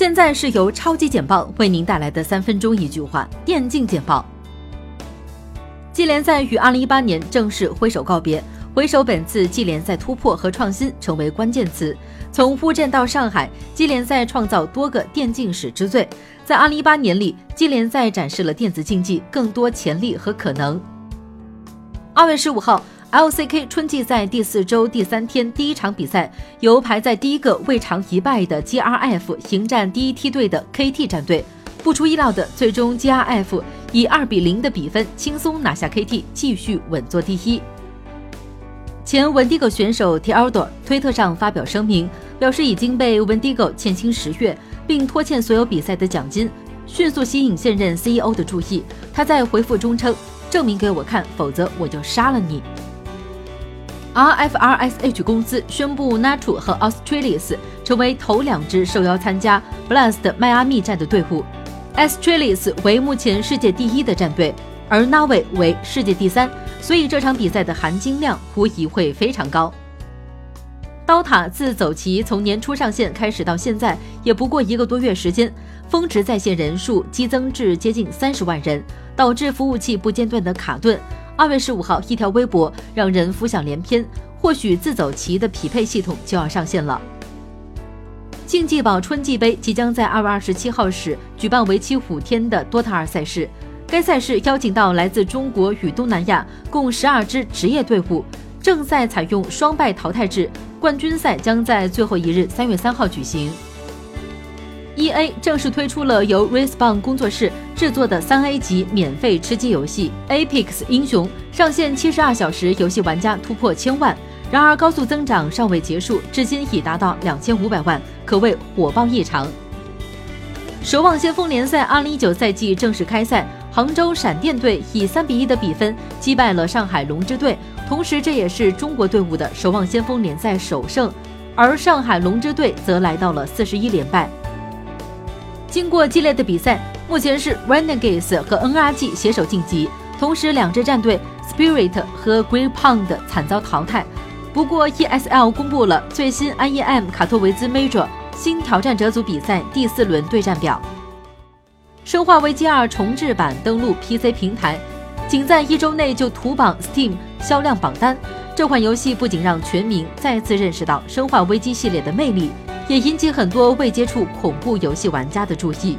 现在是由超级简报为您带来的三分钟一句话电竞简报。季联赛与2018年正式挥手告别，回首本次季联赛突破和创新成为关键词。从乌镇到上海，季联赛创造多个电竞史之最。在2018年里，季联赛展示了电子竞技更多潜力和可能。二月十五号。LCK 春季赛第四周第三天第一场比赛，由排在第一个未尝一败的 GRF 迎战第一梯队的 KT 战队。不出意料的，最终 GRF 以二比零的比分轻松拿下 KT，继续稳坐第一。前文迪狗选手 t e o d o r 推特上发表声明，表示已经被文迪狗欠薪十月，并拖欠所有比赛的奖金，迅速吸引现任 CEO 的注意。他在回复中称：“证明给我看，否则我就杀了你。” RFRSH 公司宣布，Natu 和 Australis 成为头两支受邀参加 Blast 迈阿密站的队伍。Australis 为目前世界第一的战队，而 Navi 为世界第三，所以这场比赛的含金量无疑会非常高。刀塔自走棋从年初上线开始到现在，也不过一个多月时间，峰值在线人数激增至接近三十万人，导致服务器不间断的卡顿。二月十五号，一条微博让人浮想联翩，或许自走棋的匹配系统就要上线了。竞技宝春季杯即将在二月二十七号时举办为期五天的 DOTA 二赛事，该赛事邀请到来自中国与东南亚共十二支职业队伍。正赛采用双败淘汰制，冠军赛将在最后一日三月三号举行。E A 正式推出了由 Respawn 工作室制作的三 A 级免费吃鸡游戏《Apex 英雄》，上线七十二小时，游戏玩家突破千万。然而高速增长尚未结束，至今已达到两千五百万，可谓火爆异常。守望先锋联赛二零一九赛季正式开赛，杭州闪电队以三比一的比分击败了上海龙之队，同时这也是中国队伍的守望先锋联赛首胜，而上海龙之队则来到了四十一连败。经过激烈的比赛，目前是 Renegades 和 NRG 携手晋级，同时两支战队 Spirit 和 Green Pound 惨遭淘汰。不过 ESL 公布了最新 IEM 卡托维兹 Major 新挑战者组比赛第四轮对战表。生化危机二重制版登陆 PC 平台，仅在一周内就屠榜 Steam 销量榜单。这款游戏不仅让全民再次认识到生化危机系列的魅力。也引起很多未接触恐怖游戏玩家的注意。